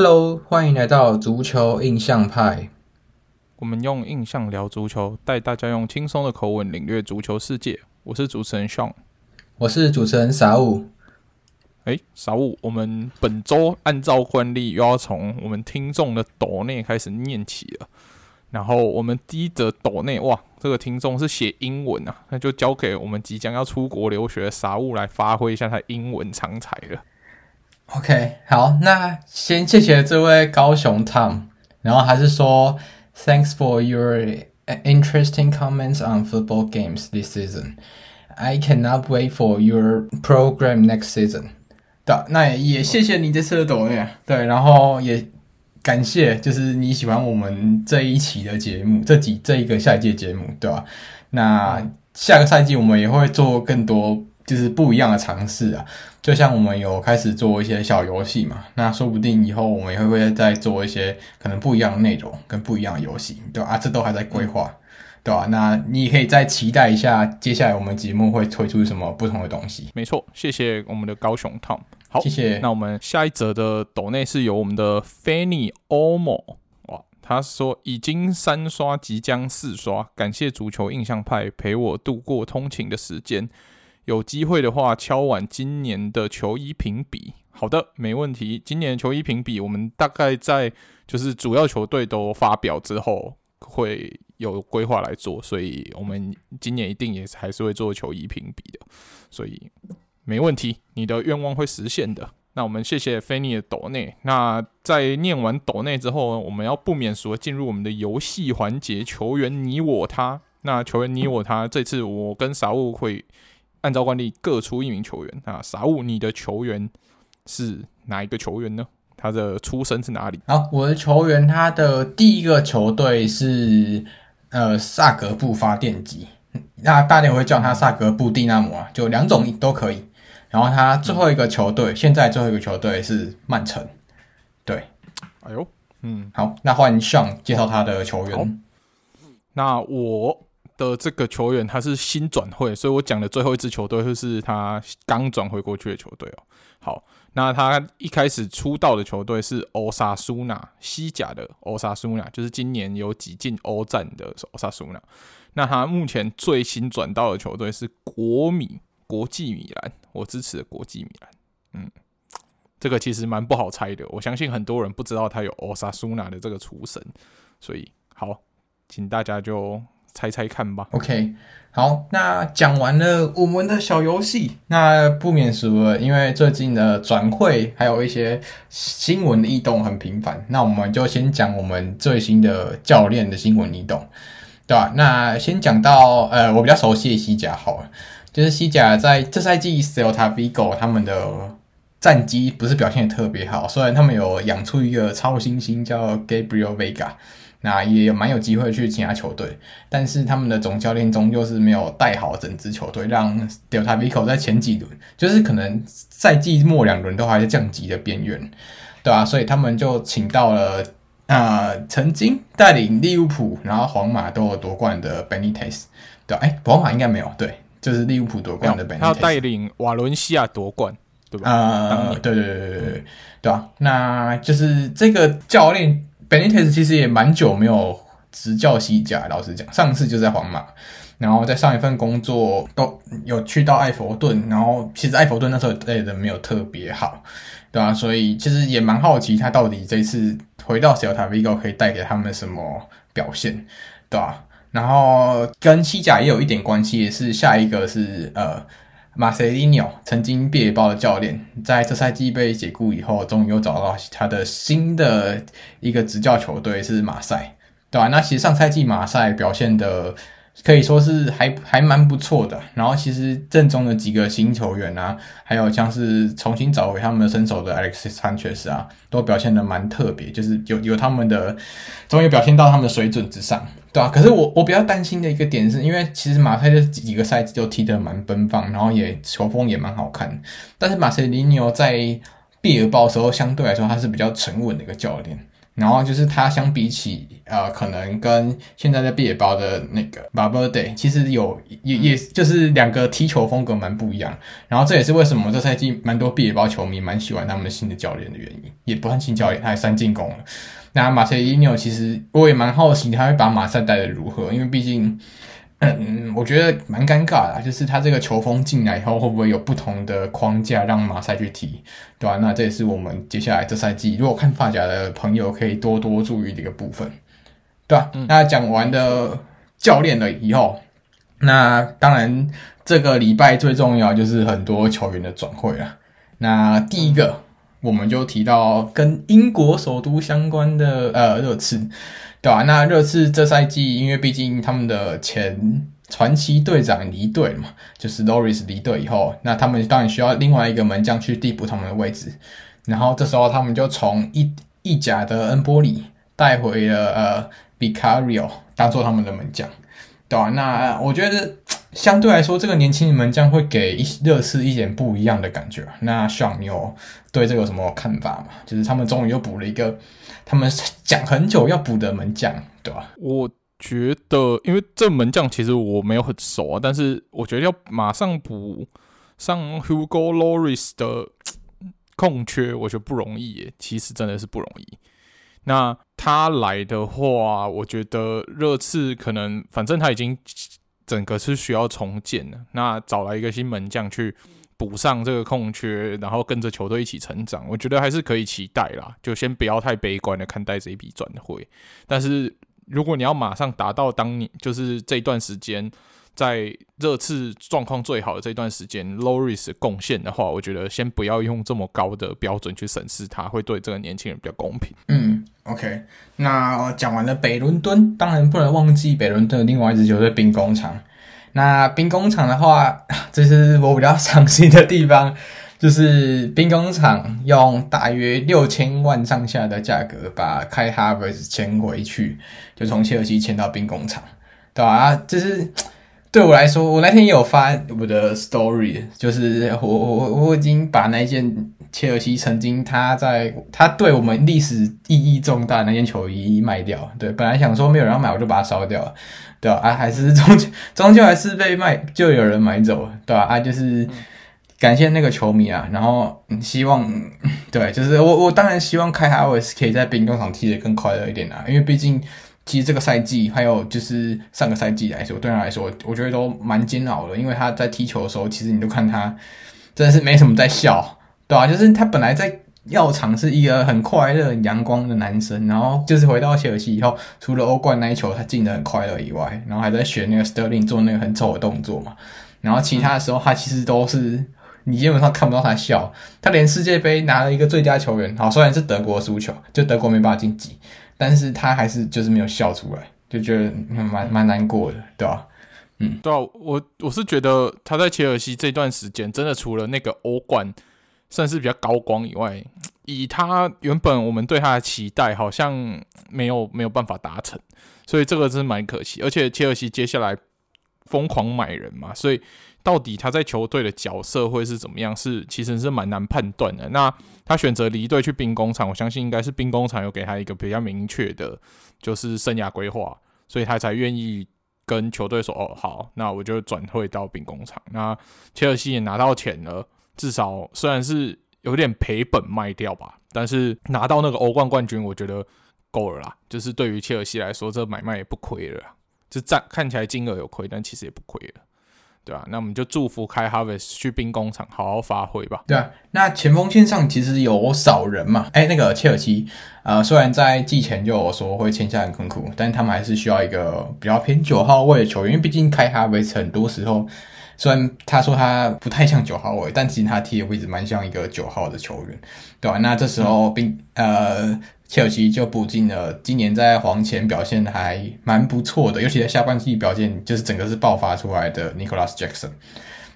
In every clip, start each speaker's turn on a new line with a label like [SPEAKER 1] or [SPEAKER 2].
[SPEAKER 1] Hello，欢迎来到足球印象派。
[SPEAKER 2] 我们用印象聊足球，带大家用轻松的口吻领略足球世界。我是主持人 Sean，
[SPEAKER 1] 我是主持人 Saul。
[SPEAKER 2] 哎，Saul，我们本周按照惯例又要从我们听众的抖内开始念起了。然后我们第一则抖内，哇，这个听众是写英文啊，那就交给我们即将要出国留学的 Saul 来发挥一下他英文长才了。
[SPEAKER 1] OK，好，那先谢谢这位高雄 Tom，然后还是说 Thanks for your interesting comments on football games this season. I cannot wait for your program next season. 对，那也谢谢你这次的抖内，对，然后也感谢就是你喜欢我们这一期的节目，这几这一个赛季节目，对吧？那下个赛季我们也会做更多。就是不一样的尝试啊，就像我们有开始做一些小游戏嘛，那说不定以后我们也会再做一些可能不一样的内容跟不一样的游戏，对吧？啊，这都还在规划，对吧？那你也可以再期待一下，接下来我们节目会推出什么不同的东西。
[SPEAKER 2] 没错，谢谢我们的高雄 Tom。好，谢谢。那我们下一则的抖内是由我们的 Fanny Omo 哇，他说已经三刷，即将四刷，感谢足球印象派陪我度过通勤的时间。有机会的话，敲碗今年的球衣评比。好的，没问题。今年球衣评比，我们大概在就是主要球队都发表之后，会有规划来做。所以，我们今年一定也还是会做球衣评比的。所以，没问题，你的愿望会实现的。那我们谢谢菲尼的抖内。那在念完抖内之后，我们要不免俗进入我们的游戏环节，球员你我他。那球员你我他，这次我跟傻物会。按照惯例，各出一名球员。啊傻物，你的球员是哪一个球员呢？他的出身是哪里？
[SPEAKER 1] 好，我的球员，他的第一个球队是呃萨格布发电机，那大家会叫他萨格布蒂纳摩啊，就两种都可以。然后他最后一个球队，嗯、现在最后一个球队是曼城。对，
[SPEAKER 2] 哎呦，嗯，
[SPEAKER 1] 好，那换上介绍他的球员。
[SPEAKER 2] 那我。的这个球员他是新转会，所以我讲的最后一支球队就是他刚转回过去的球队哦。好，那他一开始出道的球队是欧萨苏纳，西甲的欧萨苏纳，就是今年有几进欧战的欧萨苏纳。那他目前最新转到的球队是国米，国际米兰，我支持的国际米兰。嗯，这个其实蛮不好猜的，我相信很多人不知道他有欧萨苏纳的这个厨神，所以好，请大家就。猜猜看吧。
[SPEAKER 1] OK，好，那讲完了我们的小游戏，那不免俗了，因为最近的转会还有一些新闻的异动很频繁，那我们就先讲我们最新的教练的新闻异动，对吧？那先讲到呃，我比较熟悉的西甲好了，就是西甲在这赛季 Celta Vigo 他们的战绩不是表现的特别好，虽然他们有养出一个超新星叫 Gabriel Vega。那也有蛮有机会去其他球队，但是他们的总教练终究是没有带好整支球队，让 Delta Vico 在前几轮就是可能赛季末两轮都还在降级的边缘，对吧、啊？所以他们就请到了啊、呃，曾经带领利物浦然后皇马都有夺冠的 Benitez，对吧、啊？哎，皇马应该没有，对，就是利物浦夺冠的 Benitez，
[SPEAKER 2] 他带领瓦伦西亚夺冠，对吧？
[SPEAKER 1] 啊、呃，对对对对对对，对吧、啊？那就是这个教练。Benitez 其实也蛮久没有执教西甲，老实讲，上次就在皇马，然后在上一份工作都有去到艾佛顿，然后其实艾佛顿那时候带的没有特别好，对吧、啊？所以其实也蛮好奇他到底这次回到小塔 v 沟可以带给他们什么表现，对吧、啊？然后跟西甲也有一点关系，也是下一个是呃。马塞利尼奥曾经毕业报的教练，在这赛季被解雇以后，终于又找到他的新的一个执教球队是马赛，对吧？那其实上赛季马赛表现的可以说是还还蛮不错的。然后其实阵中的几个新球员啊，还有像是重新找回他们的身手的 Alexis Sanchez 啊，都表现的蛮特别，就是有有他们的，终于表现到他们的水准之上。对啊，可是我我比较担心的一个点是，因为其实马赛这几个赛季都踢得蛮奔放，然后也球风也蛮好看。但是马塞里尼奥在毕尔包的时候，相对来说他是比较沉稳的一个教练。然后就是他相比起呃，可能跟现在在毕业包的那个 Bubble Day，其实有也也就是两个踢球风格蛮不一样。然后这也是为什么这赛季蛮多毕业包球迷蛮喜欢他们的新的教练的原因，也不算新教练，他也三进攻了。那马塞伊尼奥其实我也蛮好奇他会把马赛带的如何，因为毕竟。嗯，我觉得蛮尴尬的，就是他这个球风进来以后，会不会有不同的框架让马赛去踢，对吧？那这也是我们接下来这赛季，如果看法甲的朋友可以多多注意的一个部分，对吧？嗯、那讲完的教练了以后，那当然这个礼拜最重要就是很多球员的转会了。那第一个，我们就提到跟英国首都相关的呃热刺。对啊，那热刺这赛季，因为毕竟他们的前传奇队长离队了嘛，就是 Loris 离队以后，那他们当然需要另外一个门将去递补他们的位置。然后这时候他们就从意意甲的恩波里带回了呃 Vicario 当做他们的门将。对啊，那我觉得相对来说，这个年轻的门将会给一热刺一点不一样的感觉。那 Sean 你有对这个有什么看法吗？就是他们终于又补了一个。他们讲很久要补的门将，对吧？
[SPEAKER 2] 我觉得，因为这门将其实我没有很熟啊，但是我觉得要马上补上 Hugo l o r i s 的空缺，我觉得不容易耶。其实真的是不容易。那他来的话，我觉得热刺可能，反正他已经整个是需要重建了。那找来一个新门将去。补上这个空缺，然后跟着球队一起成长，我觉得还是可以期待啦。就先不要太悲观的看待这一笔转会。但是如果你要马上达到当年就是这段时间在热刺状况最好的这段时间，Loris 贡献的话，我觉得先不要用这么高的标准去审视他，会对这个年轻人比较公平。
[SPEAKER 1] 嗯，OK。那讲完了北伦敦，当然不能忘记北伦敦的另外一支球队兵工厂。那兵工厂的话，这是我比较伤心的地方，就是兵工厂用大约六千万上下的价格把开哈维斯签回去，就从切尔西签到兵工厂，对吧？啊，就是 对我来说，我那天也有发我的 story，就是我我我已经把那件切尔西曾经他在他对我们历史意义重大那件球衣卖掉，对，本来想说没有人要买，我就把它烧掉了。对啊，啊还是终究终究还是被卖，就有人买走了，对吧？啊，啊，就是感谢那个球迷啊，然后希望，对，就是我我当然希望开哈维斯可以在冰工厂踢得更快乐一点啊，因为毕竟其实这个赛季还有就是上个赛季来说，对他来说，我觉得都蛮煎熬的，因为他在踢球的时候，其实你都看他真的是没什么在笑，对啊，就是他本来在。药厂是一个很快乐、很阳光的男生，然后就是回到切尔西以后，除了欧冠那一球他进得很快乐以外，然后还在学那个 Sterling 做那个很丑的动作嘛。然后其他的时候，他其实都是你基本上看不到他笑。他连世界杯拿了一个最佳球员，好，虽然是德国输球，就德国没办法晋级，但是他还是就是没有笑出来，就觉得蛮蛮难过的，对吧？嗯，
[SPEAKER 2] 对啊，我我是觉得他在切尔西这段时间，真的除了那个欧冠。算是比较高光以外，以他原本我们对他的期待，好像没有没有办法达成，所以这个真是蛮可惜。而且切尔西接下来疯狂买人嘛，所以到底他在球队的角色会是怎么样，是其实是蛮难判断的。那他选择离队去兵工厂，我相信应该是兵工厂有给他一个比较明确的，就是生涯规划，所以他才愿意跟球队说：“哦，好，那我就转会到兵工厂。”那切尔西也拿到钱了。至少虽然是有点赔本卖掉吧，但是拿到那个欧冠冠军，我觉得够了啦。就是对于切尔西来说，这买卖也不亏了。就占看起来金额有亏，但其实也不亏了，对吧、啊？那我们就祝福开哈维斯去兵工厂好好发挥吧。
[SPEAKER 1] 对啊，那前锋线上其实有少人嘛？哎、那个切尔西，呃，虽然在季前就有说会签下恩昆库，但他们还是需要一个比较偏九号位的球员，因为毕竟开哈维斯很多时候。虽然他说他不太像九号位，但其实他踢的位置蛮像一个九号的球员，对吧？那这时候并呃切尔西就补进了今年在黄前表现还蛮不错的，尤其在下半季表现就是整个是爆发出来的 Nicolas Jackson，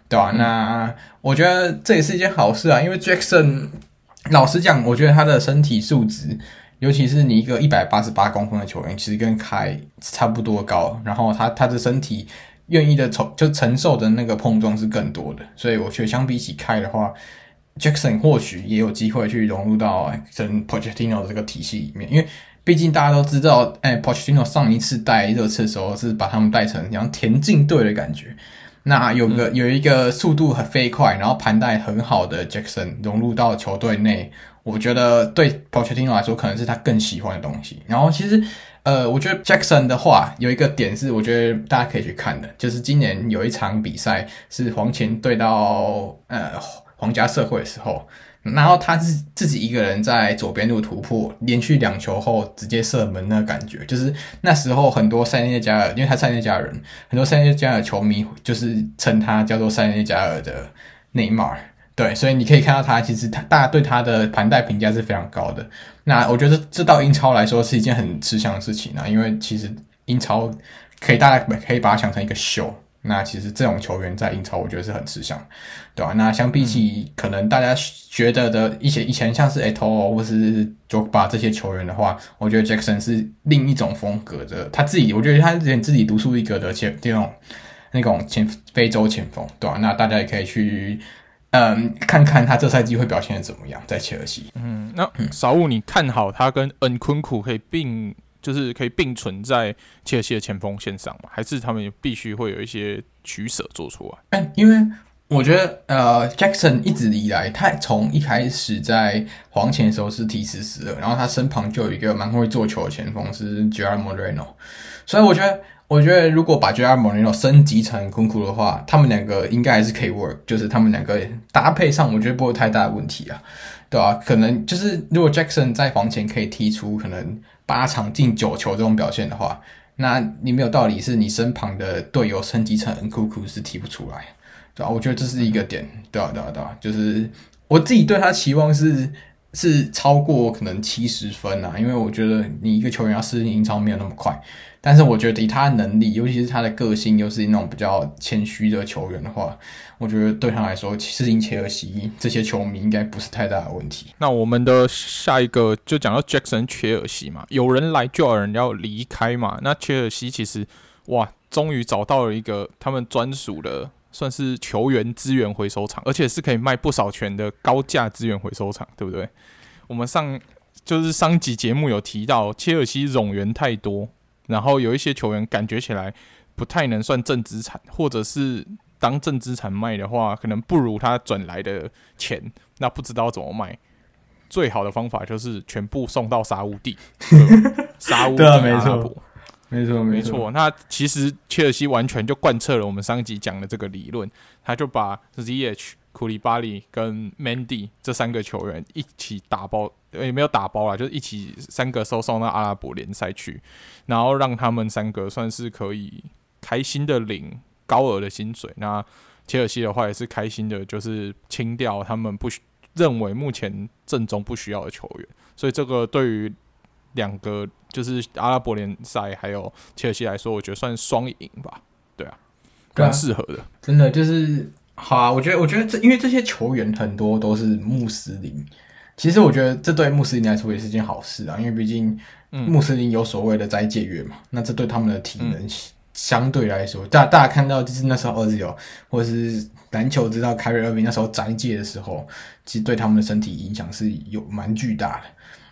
[SPEAKER 1] 对吧？那我觉得这也是一件好事啊，因为 Jackson 老实讲，我觉得他的身体素质，尤其是你一个一百八十八公分的球员，其实跟凯差不多高，然后他他的身体。愿意的承就承受的那个碰撞是更多的，所以我觉得相比起开的话，Jackson 或许也有机会去融入到跟 Pochettino 这个体系里面，因为毕竟大家都知道，哎，Pochettino 上一次带热刺的时候是把他们带成像田径队的感觉。那有个、嗯、有一个速度很飞快，然后盘带很好的 Jackson 融入到球队内，我觉得对 Pochettino 来说可能是他更喜欢的东西。然后其实，呃，我觉得 Jackson 的话有一个点是，我觉得大家可以去看的，就是今年有一场比赛是黄前对到呃皇家社会的时候。然后他自自己一个人在左边路突破，连续两球后直接射门，那感觉就是那时候很多塞内加尔，因为他塞内加尔人，很多塞内加尔球迷就是称他叫做塞内加尔的内马尔，对，所以你可以看到他其实他大家对他的盘带评价是非常高的。那我觉得这到英超来说是一件很吃香的事情啊，因为其实英超可以大家可以把它想成一个秀。那其实这种球员在英超，我觉得是很吃香，对吧？那相比起可能大家觉得的一些以前像是 Eto'o 或是 Drogba 这些球员的话，我觉得 Jackson 是另一种风格的。他自己，我觉得他连自己独树一格的前这种那种前非洲前锋，对吧？那大家也可以去嗯看看他这赛季会表现的怎么样，在切尔西。
[SPEAKER 2] 嗯，那小武，你看好他跟 Nkunku 可以并？就是可以并存在切尔西的前锋线上吗？还是他们必须会有一些取舍做出来？
[SPEAKER 1] 嗯，因为我觉得呃，Jackson 一直以来，他从一开始在黄潜的时候是踢死死的，然后他身旁就有一个蛮会做球的前锋是 Gerard Moreno，所以我觉得，我觉得如果把 Jr. Moreno 升级成 Nkunku 的话，他们两个应该还是可以 work，就是他们两个搭配上，我觉得不会太大的问题啊，对吧、啊？可能就是如果 Jackson 在黄前可以踢出可能。八场进九球这种表现的话，那你没有道理是你身旁的队友升级成 Nkunku 是踢不出来，对吧？我觉得这是一个点，对啊，对啊，对啊，就是我自己对他期望是是超过可能七十分啊，因为我觉得你一个球员要适应英超没有那么快。但是我觉得以他的能力，尤其是他的个性，又是那种比较谦虚的球员的话，我觉得对他来说，适应切尔西这些球迷应该不是太大的问题。
[SPEAKER 2] 那我们的下一个就讲到 Jackson 切尔西嘛，有人来就有人要离开嘛。那切尔西其实哇，终于找到了一个他们专属的，算是球员资源回收场，而且是可以卖不少钱的高价资源回收场，对不对？我们上就是上集节目有提到，切尔西冗员太多。然后有一些球员感觉起来不太能算正资产，或者是当正资产卖的话，可能不如他转来的钱。那不知道怎么卖，最好的方法就是全部送到沙乌地。沙乌地阿拉伯，
[SPEAKER 1] 没错，没错。
[SPEAKER 2] 那其实切尔西完全就贯彻了我们上一集讲的这个理论，他就把 ZH。库里巴利跟 Mandy 这三个球员一起打包，也没有打包啦，就是一起三个收送到阿拉伯联赛去，然后让他们三个算是可以开心的领高额的薪水。那切尔西的话也是开心的，就是清掉他们不认为目前阵中不需要的球员。所以这个对于两个就是阿拉伯联赛还有切尔西来说，我觉得算双赢吧。对啊，蛮适合的，
[SPEAKER 1] 真的就是。好啊，我觉得，我觉得这因为这些球员很多都是穆斯林，其实我觉得这对穆斯林来说也是件好事啊，因为毕竟穆斯林有所谓的斋戒月嘛，嗯、那这对他们的体能相对来说，大、嗯、大家看到就是那时候 Ozil 或者是篮球知道 Kyrie Irving 那时候斋戒的时候，其实对他们的身体影响是有蛮巨大的，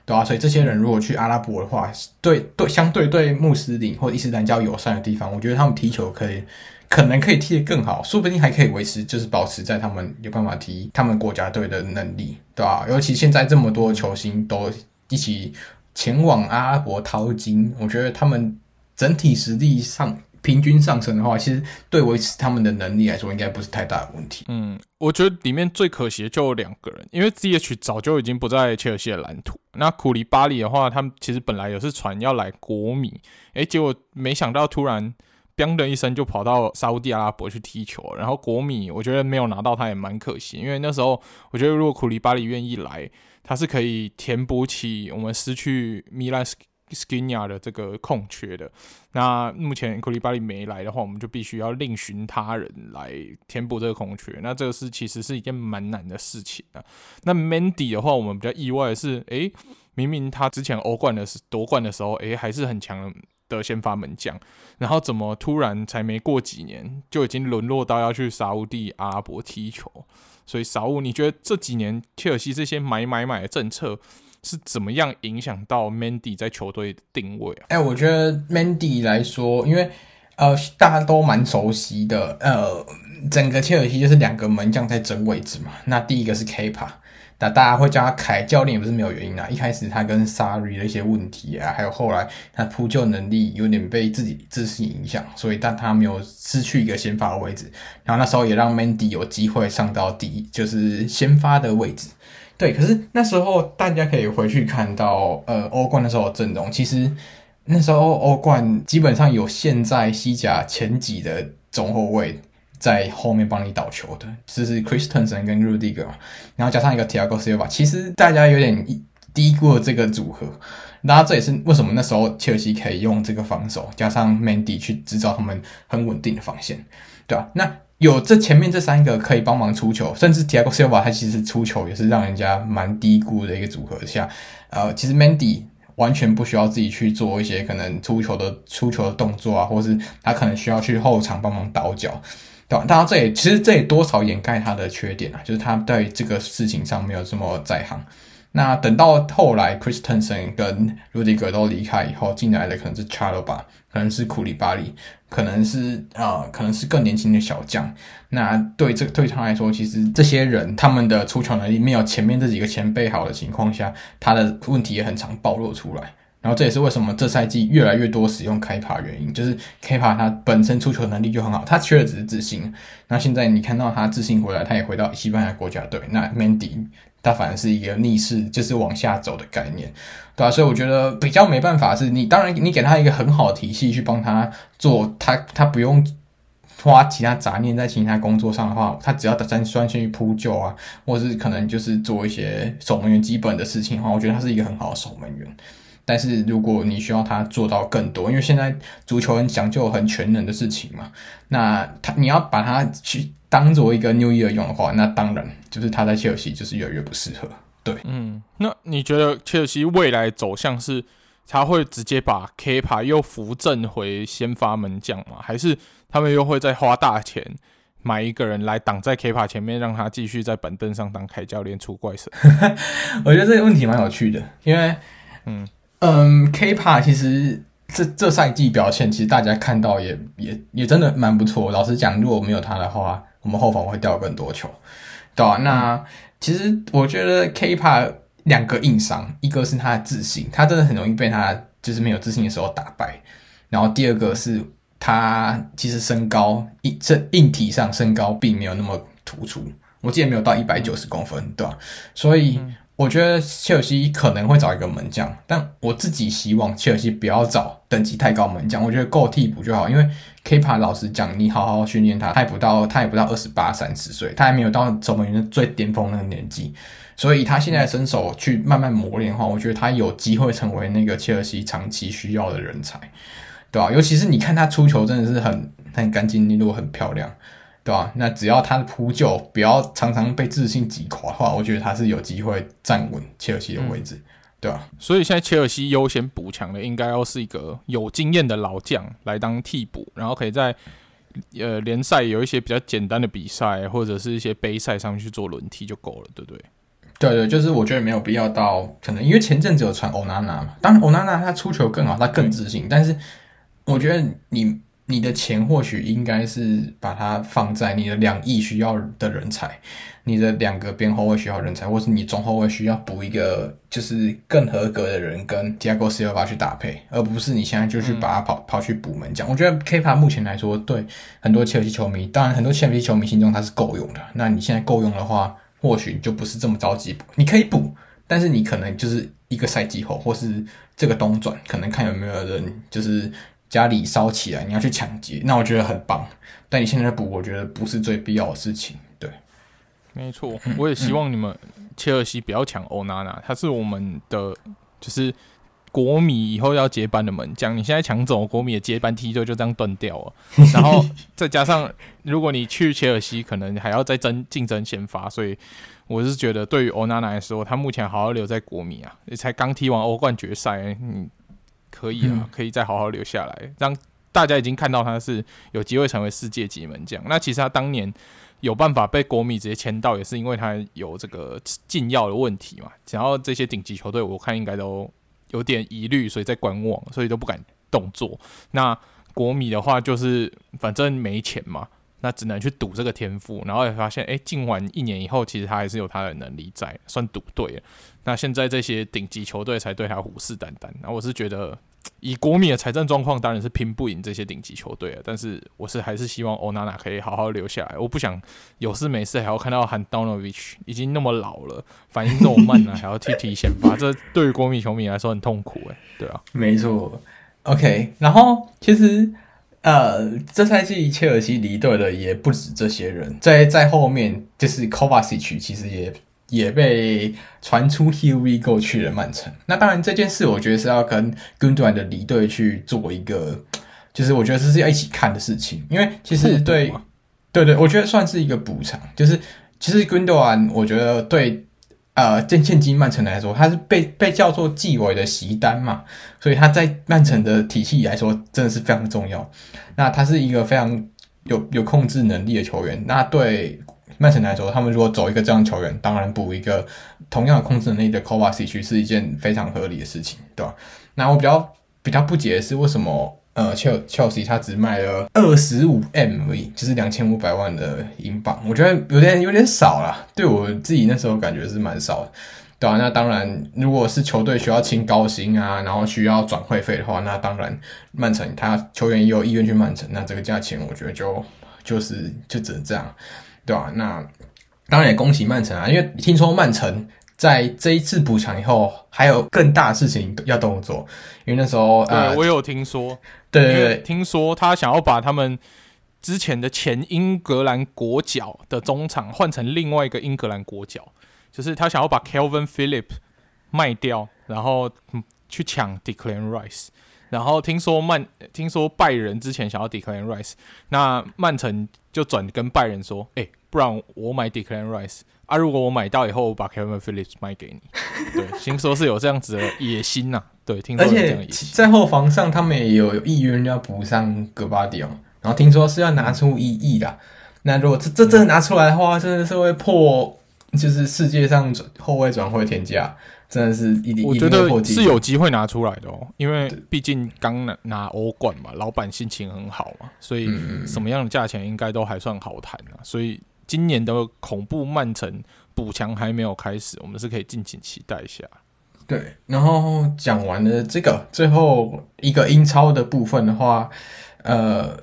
[SPEAKER 1] 对吧、啊？所以这些人如果去阿拉伯的话，对对，相对对穆斯林或伊斯兰教友善的地方，我觉得他们踢球可以。可能可以踢得更好，说不定还可以维持，就是保持在他们有办法踢他们国家队的能力，对吧？尤其现在这么多球星都一起前往阿拉伯淘金，我觉得他们整体实力上平均上升的话，其实对维持他们的能力来说，应该不是太大的问题。
[SPEAKER 2] 嗯，我觉得里面最可惜的就有两个人，因为 ZH 早就已经不在切尔西的蓝图。那库里巴利的话，他们其实本来也是传要来国米，诶，结果没想到突然。砰的一声就跑到沙乌地阿拉伯去踢球，然后国米我觉得没有拿到他也蛮可惜，因为那时候我觉得如果库里巴利愿意来，他是可以填补起我们失去米兰斯基尼亚的这个空缺的。那目前库里巴利没来的话，我们就必须要另寻他人来填补这个空缺。那这个是其实是一件蛮难的事情啊。那 Mendy 的话，我们比较意外的是，诶、明明他之前欧冠的是夺冠的时候，诶、还是很强的。先发门将，然后怎么突然才没过几年就已经沦落到要去沙乌地阿拉伯踢球？所以，少武，你觉得这几年切尔西这些买买买的政策是怎么样影响到 Mandy 在球队的定位啊？
[SPEAKER 1] 哎、我觉得 Mandy 来说，因为呃大家都蛮熟悉的，呃，整个切尔西就是两个门将在争位置嘛。那第一个是 Kepa。那大家会叫他凯教练也不是没有原因啊。一开始他跟 Sarri 的一些问题啊，还有后来他扑救能力有点被自己自信影响，所以但他没有失去一个先发的位置。然后那时候也让 Mandy 有机会上到第一，就是先发的位置。对，可是那时候大家可以回去看到，呃，欧冠的时候的阵容，其实那时候欧冠基本上有现在西甲前几的中后卫。在后面帮你导球的，就是 Christensen 跟 Rudiger，然后加上一个 Thiago Silva，其实大家有点低估了这个组合。那这也是为什么那时候切尔西可以用这个防守，加上 Mandy 去制造他们很稳定的防线，对吧？那有这前面这三个可以帮忙出球，甚至 Thiago Silva 他其实出球也是让人家蛮低估的一个组合下，呃，其实 Mandy 完全不需要自己去做一些可能出球的出球的动作啊，或是他可能需要去后场帮忙倒脚。对吧？当然，这也其实这也多少掩盖他的缺点啊，就是他在这个事情上没有这么在行。那等到后来，Christensen 跟 Rudiger 都离开以后，进来的可能是 Chaloba，可能是库里巴利，可能是、呃，可能是更年轻的小将。那对这对他来说，其实这些人他们的出球能力没有前面这几个前辈好的情况下，他的问题也很常暴露出来。然后这也是为什么这赛季越来越多使用开帕原因，就是开帕他本身出球能力就很好，他缺的只是自信。那现在你看到他自信回来，他也回到西班牙国家队。那 Mandy 他反而是一个逆势，就是往下走的概念，对吧、啊？所以我觉得比较没办法是你，当然你给他一个很好的体系去帮他做，他他不用花其他杂念在其他工作上的话，他只要单专心去扑救啊，或是可能就是做一些守门员基本的事情的话，我觉得他是一个很好的守门员。但是如果你需要他做到更多，因为现在足球很讲究很全能的事情嘛，那他你要把他去当做一个 New Year 用的话，那当然就是他在切尔西就是越来越不适合。对，
[SPEAKER 2] 嗯，那你觉得切尔西未来走向是他会直接把 Kepa 又扶正回先发门将吗？还是他们又会再花大钱买一个人来挡在 Kepa 前面，让他继续在板凳上当凯教练出怪神？
[SPEAKER 1] 我觉得这个问题蛮有趣的，因为嗯。嗯，Kepa 其实这这赛季表现，其实大家看到也也也真的蛮不错。老实讲，如果没有他的话，我们后防会掉更多球，对吧？那其实我觉得 Kepa 两个硬伤，一个是他的自信，他真的很容易被他就是没有自信的时候打败。然后第二个是他其实身高硬这硬体上身高并没有那么突出，我记得没有到一百九十公分，对吧？所以。我觉得切尔西可能会找一个门将，但我自己希望切尔西不要找等级太高门将，我觉得够替补就好。因为 Kepa 老实讲，你好好训练他，他也不到他也不到二十八三十岁，他还没有到守门员的最巅峰那个年纪，所以他现在身手去慢慢磨练的话，我觉得他有机会成为那个切尔西长期需要的人才，对吧、啊？尤其是你看他出球真的是很很干净利落，很漂亮。对吧？那只要他的扑救不要常常被自信击垮的话，我觉得他是有机会站稳切尔西的位置，嗯、对吧？
[SPEAKER 2] 所以现在切尔西优先补强的应该要是一个有经验的老将来当替补，然后可以在呃联赛有一些比较简单的比赛或者是一些杯赛上面去做轮替就够了，对不对？
[SPEAKER 1] 对对，就是我觉得没有必要到可能，因为前阵子有传欧娜娜嘛，当然欧娜娜她出球更好，她更自信，但是我觉得你。你的钱或许应该是把它放在你的两翼需要的人才，你的两个边后卫需要人才，或是你中后卫需要补一个就是更合格的人跟 Thiago Silva 去搭配，而不是你现在就去把它跑、嗯、跑去补门将。我觉得 Kepa 目前来说，对很多切尔西球迷，当然很多切尔西球迷心中他是够用的。那你现在够用的话，或许就不是这么着急补，你可以补，但是你可能就是一个赛季后，或是这个冬转，可能看有没有人就是。家里烧起来，你要去抢劫，那我觉得很棒。但你现在补，我觉得不是最必要的事情。对，
[SPEAKER 2] 没错，我也希望你们切尔西不要抢欧娜娜，他是我们的就是国米以后要接班的门将。你现在抢走国米的接班梯队，就这样断掉了。然后再加上，如果你去切尔西，可能还要再争竞争先发。所以我是觉得，对于欧娜娜来说，他目前好好留在国米啊，才刚踢完欧冠决赛，嗯。可以啊，可以再好好留下来，让大家已经看到他是有机会成为世界级门将。那其实他当年有办法被国米直接签到，也是因为他有这个禁药的问题嘛。然后这些顶级球队，我看应该都有点疑虑，所以在观望，所以都不敢动作。那国米的话，就是反正没钱嘛。那只能去赌这个天赋，然后也发现，哎，进完一年以后，其实他还是有他的能力在，算赌对了。那现在这些顶级球队才对他虎视眈眈。那我是觉得，以国米的财政状况，当然是拼不赢这些顶级球队了。但是，我是还是希望欧娜娜可以好好留下来。我不想有事没事还要看到 Handanovic 已经那么老了，反应这么慢了，还要踢提前发，这对于国米球迷来说很痛苦哎。对啊，
[SPEAKER 1] 没错。OK，然后其实。呃，这赛季切尔西离队的也不止这些人，在在后面就是 Kovacic 其实也也被传出 Here we go 去了曼城。那当然这件事，我觉得是要跟 Gundogan 的离队去做一个，就是我觉得这是要一起看的事情，因为其实对对对，我觉得算是一个补偿，就是其实 Gundogan 我觉得对。呃，现现今曼城来说，他是被被叫做纪委的席丹嘛，所以他在曼城的体系来说真的是非常重要。那他是一个非常有有控制能力的球员。那对曼城来说，他们如果走一个这样球员，当然补一个同样的控制能力的 Kovacic 是一件非常合理的事情，对吧？那我比较比较不解的是，为什么？呃，切切西他只卖了二十五 M 而已，就是两千五百万的英镑，我觉得有点有点少了。对我自己那时候感觉是蛮少的，对啊，那当然，如果是球队需要清高薪啊，然后需要转会费的话，那当然曼城他球员也有意愿去曼城，那这个价钱我觉得就就是就只能这样，对吧？那当然也恭喜曼城啊，因为听说曼城。在这一次补强以后，还有更大的事情要动作，因为那时候，
[SPEAKER 2] 对，呃，我有听说，
[SPEAKER 1] 对对对，
[SPEAKER 2] 听说他想要把他们之前的前英格兰国脚的中场换成另外一个英格兰国脚，就是他想要把 Kelvin Phillips 卖掉，然后去抢 Declan Rice，然后听说曼，听说拜仁之前想要 Declan Rice，那曼城就转跟拜仁说，哎，不然我买 Declan Rice。啊！如果我买到以后，我把 Kevin Phillips 卖给你，对，听说是有这样子的野心呐、啊。对，听说有这样野心。
[SPEAKER 1] 在后防上，他们也有意愿要补上戈巴迪奥，然后听说是要拿出一亿的。那如果这这真的拿出来的话，真的是会破，就是世界上后卫转会天价，真的是一定。
[SPEAKER 2] 我觉得是有机会拿出来的哦，因为毕竟刚拿拿欧冠嘛，老板心情很好嘛，所以什么样的价钱应该都还算好谈啊，所以。今年的恐怖曼城补强还没有开始，我们是可以敬请期待一下。
[SPEAKER 1] 对，然后讲完了这个最后一个英超的部分的话，呃，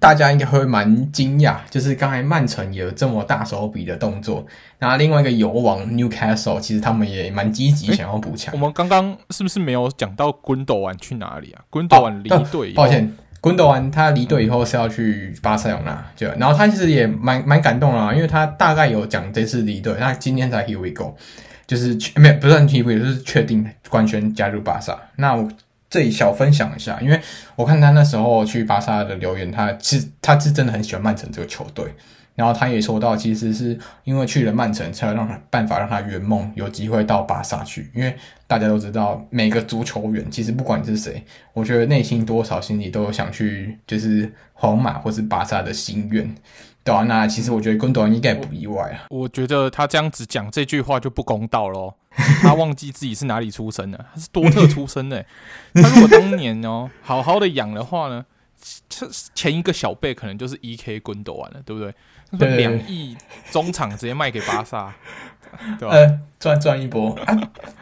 [SPEAKER 1] 大家应该会蛮惊讶，就是刚才曼城也有这么大手笔的动作，然后另外一个油王 Newcastle 其实他们也蛮积极想要补强。
[SPEAKER 2] 我们刚刚是不是没有讲到昆斗完去哪里啊？昆斗完离队，
[SPEAKER 1] 抱歉。滚斗完，他离队以后是要去巴塞罗那，就然后他其实也蛮蛮感动啦，因为他大概有讲这次离队，那今天才 Here we go，就是没有不是很 Here we go，就是确定官宣加入巴萨。那我这里小分享一下，因为我看他那时候去巴萨的留言，他其实他是真的很喜欢曼城这个球队。然后他也说到，其实是因为去了曼城，才让他办法让他圆梦，有机会到巴萨去。因为大家都知道，每个足球员其实不管你是谁，我觉得内心多少心里都有想去就是皇马或是巴萨的心愿，对啊，那其实我觉得昆多恩应该不意外啊。
[SPEAKER 2] 我觉得他这样子讲这句话就不公道喽。他忘记自己是哪里出生的，他是多特出生的。他如果当年哦 好好的养的话呢，这前一个小辈可能就是 E.K. 昆多恩了，对不对？两亿中场直接卖给巴萨，对吧？呃，
[SPEAKER 1] 赚赚一波啊！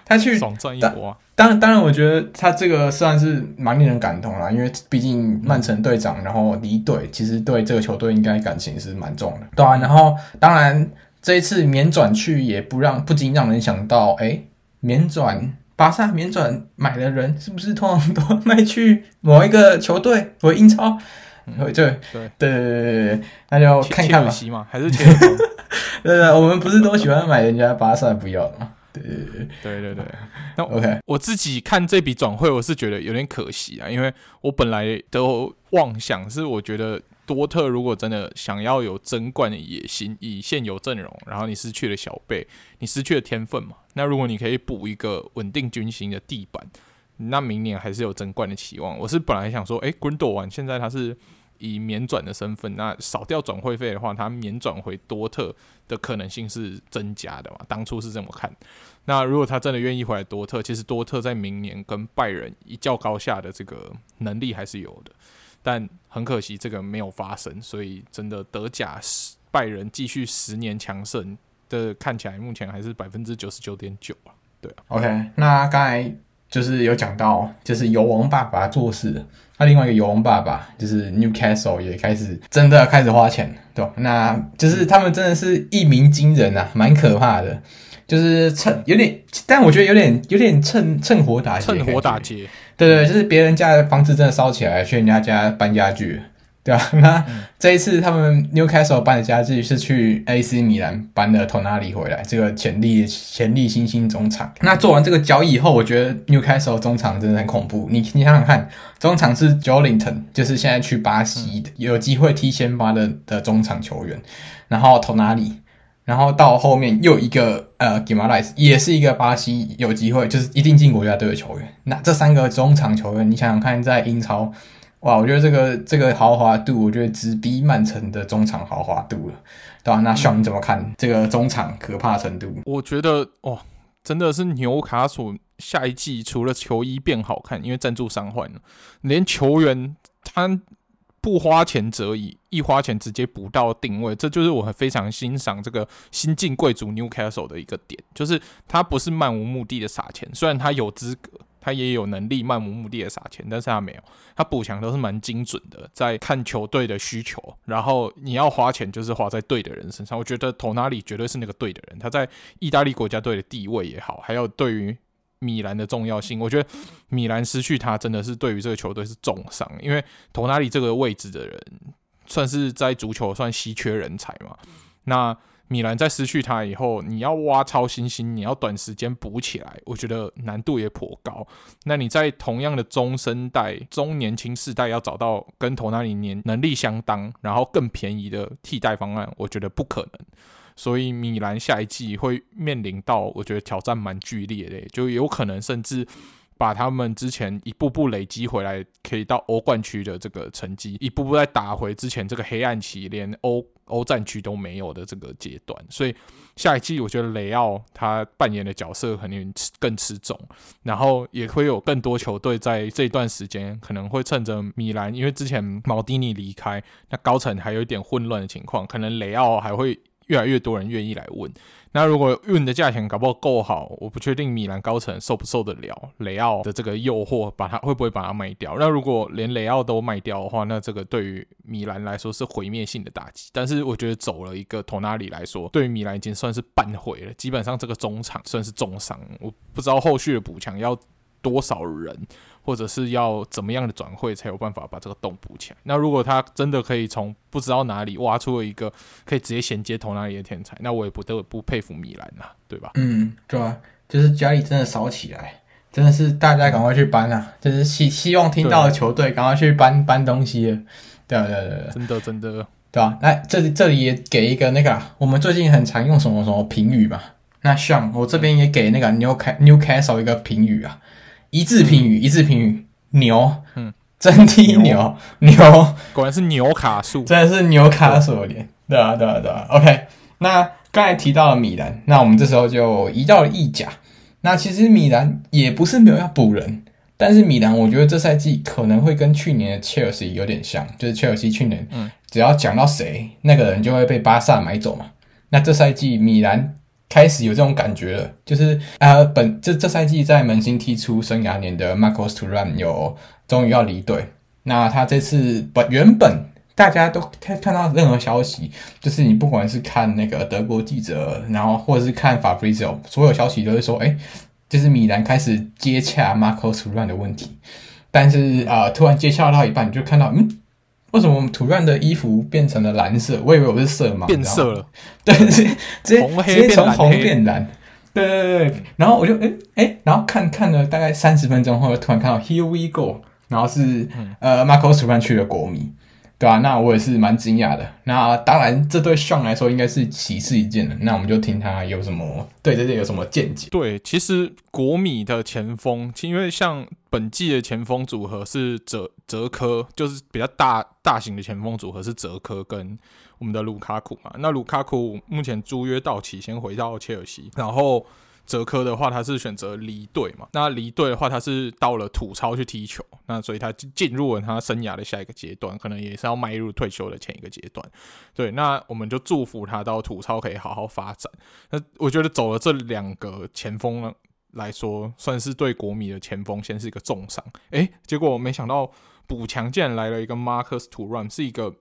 [SPEAKER 1] 他去
[SPEAKER 2] 爽赚一波啊！
[SPEAKER 1] 当然，当然，我觉得他这个算是蛮令人感动啦，因为毕竟曼城队长然后离队，其实对这个球队应该感情是蛮重的。对啊，然后当然这一次免转去也不让不禁让人想到，哎、欸，免转巴萨免转买的人是不是通常都卖去某一个球队或英超？对对对对对对，那就看一看吧。
[SPEAKER 2] 嘛，还是？
[SPEAKER 1] 对对，我们不是都喜欢买人家巴萨不要的吗？
[SPEAKER 2] 对对对。那 OK，我自己看这笔转会，我是觉得有点可惜啊，因为我本来都妄想是，我觉得多特如果真的想要有争冠的野心，以现有阵容，然后你失去了小贝，你失去了天分嘛，那如果你可以补一个稳定军心的地板。那明年还是有争冠的期望。我是本来想说，哎，Gundogan 现在他是以免转的身份，那少掉转会费的话，他免转回多特的可能性是增加的嘛？当初是这么看。那如果他真的愿意回来多特，其实多特在明年跟拜仁一较高下的这个能力还是有的。但很可惜，这个没有发生，所以真的德甲拜仁继续十年强盛的看起来，目前还是百分之九十九点九啊。对
[SPEAKER 1] ，OK，那刚才就是有讲到，就是油王爸爸做事，那另外一个油王爸爸就是 Newcastle 也开始真的开始花钱，对，那就是他们真的是一鸣惊人啊，蛮可怕的，就是趁有点，但我觉得有点有点趁趁火打
[SPEAKER 2] 趁火打劫。
[SPEAKER 1] 对对，就是别人家的房子真的烧起来，去人家家搬家具，对吧？那这一次他们 Newcastle 搬的家具是去 AC 米兰搬的 Tonali 回来，这个潜力潜力新星中场。那做完这个交易以后，我觉得 Newcastle 中场真的很恐怖。你你想想看，中场是 Joelinton，就是现在去巴西的，有机会踢先发的的中场球员，然后 Tonali。然后到后面又一个呃 Guimaraes 也是一个巴西有机会，就是一定进国家队的球员。那这三个中场球员，你想想看，在英超，哇，我觉得这个这个豪华度，我觉得直逼曼城的中场豪华度了，对吧？那 Sean 你怎么看这个中场可怕程度？
[SPEAKER 2] 我觉得哇，真的是纽卡索下一季除了球衣变好看，因为赞助商换了，连球员他。不花钱则已，一花钱直接补到定位，这就是我很非常欣赏这个新晋贵族 Newcastle 的一个点，就是他不是漫无目的的撒钱，虽然他有资格，他也有能力漫无目的的撒钱，但是他没有，他补强都是蛮精准的，在看球队的需求，然后你要花钱就是花在对的人身上，我觉得 Tonali 绝对是那个对的人，他在意大利国家队的地位也好，还有对于。米兰的重要性，我觉得米兰失去他真的是对于这个球队是重伤，因为托纳里这个位置的人算是在足球算稀缺人才嘛。那米兰在失去他以后，你要挖超新星，你要短时间补起来，我觉得难度也颇高。那你在同样的中生代、中年轻世代要找到跟托纳里年能力相当，然后更便宜的替代方案，我觉得不可能。所以米兰下一季会面临到，我觉得挑战蛮剧烈的，就有可能甚至把他们之前一步步累积回来，可以到欧冠区的这个成绩，一步步再打回之前这个黑暗期，连欧欧战区都没有的这个阶段。所以下一季我觉得雷奥他扮演的角色肯定更吃重，然后也会有更多球队在这段时间可能会趁着米兰，因为之前毛蒂尼离开，那高层还有一点混乱的情况，可能雷奥还会。越来越多人愿意来问，那如果问的价钱搞不好够好，我不确定米兰高层受不受得了雷奥的这个诱惑，把它会不会把它卖掉？那如果连雷奥都卖掉的话，那这个对于米兰来说是毁灭性的打击。但是我觉得走了一个托纳里来说，对于米兰已经算是半毁了，基本上这个中场算是重伤。我不知道后续的补强要多少人。或者是要怎么样的转会才有办法把这个洞补起来？那如果他真的可以从不知道哪里挖出了一个可以直接衔接头那里的天才，那我也不得不佩服米兰呐，对吧？
[SPEAKER 1] 嗯，对啊，就是家里真的少起来，真的是大家赶快去搬啊！就是希希望听到的球队赶快去搬搬东西，对对对对，
[SPEAKER 2] 真的真的，
[SPEAKER 1] 对吧？来这里这里也给一个那个，我们最近很常用什么什么评语嘛？那像我这边也给那个 New Newcastle 一个评语啊。一致评语，一致评语，牛，嗯，真踢牛，牛，
[SPEAKER 2] 果然是牛卡素，
[SPEAKER 1] 真的是牛卡素的脸，对啊，对啊，对啊。OK，那刚才提到了米兰，那我们这时候就移到了意甲。那其实米兰也不是没有要补人，但是米兰我觉得这赛季可能会跟去年的切尔西有点像，就是切尔西去年，嗯，只要讲到谁，那个人就会被巴萨买走嘛。那这赛季米兰。开始有这种感觉了，就是呃，本这这赛季在门兴踢出生涯年的 Marcos t u r a n 有终于要离队。那他这次本原本大家都看看到任何消息，就是你不管是看那个德国记者，然后或者是看 Fabrizio，所有消息都是说，哎，就是米兰开始接洽 Marcos t u r a n 的问题。但是啊、突然接洽到一半，你就看到嗯。为什么我们图案的衣服变成了蓝色？我以为我是色盲，
[SPEAKER 2] 变色了。
[SPEAKER 1] 对，直接直接直接从红变蓝。对对对对。然后我就哎哎、然后看看了大概三十分钟后，突然看到 Here we go，然后是、嗯、呃 Marcos Thuram 去了国米。对啊，那我也是蛮惊讶的。那当然，这对 Sean 来说应该是喜事一件的。那我们就听他有什么对这些有什么见解。
[SPEAKER 2] 对，其实国米的前锋，因为像本季的前锋组合是哲哲科，就是比较大大型的前锋组合是哲科跟我们的卢卡库嘛。那卢卡库目前租约到期，先回到切尔西，然后。哲科的话，他是选择离队嘛？那离队的话，他是到了土超去踢球，那所以他进入了他生涯的下一个阶段，可能也是要迈入退休的前一个阶段。对，那我们就祝福他到土超可以好好发展。那我觉得走了这两个前锋来说，算是对国米的前锋先是一个重伤。诶，结果没想到补强竟然来了一个 Marcus Thuram，是一个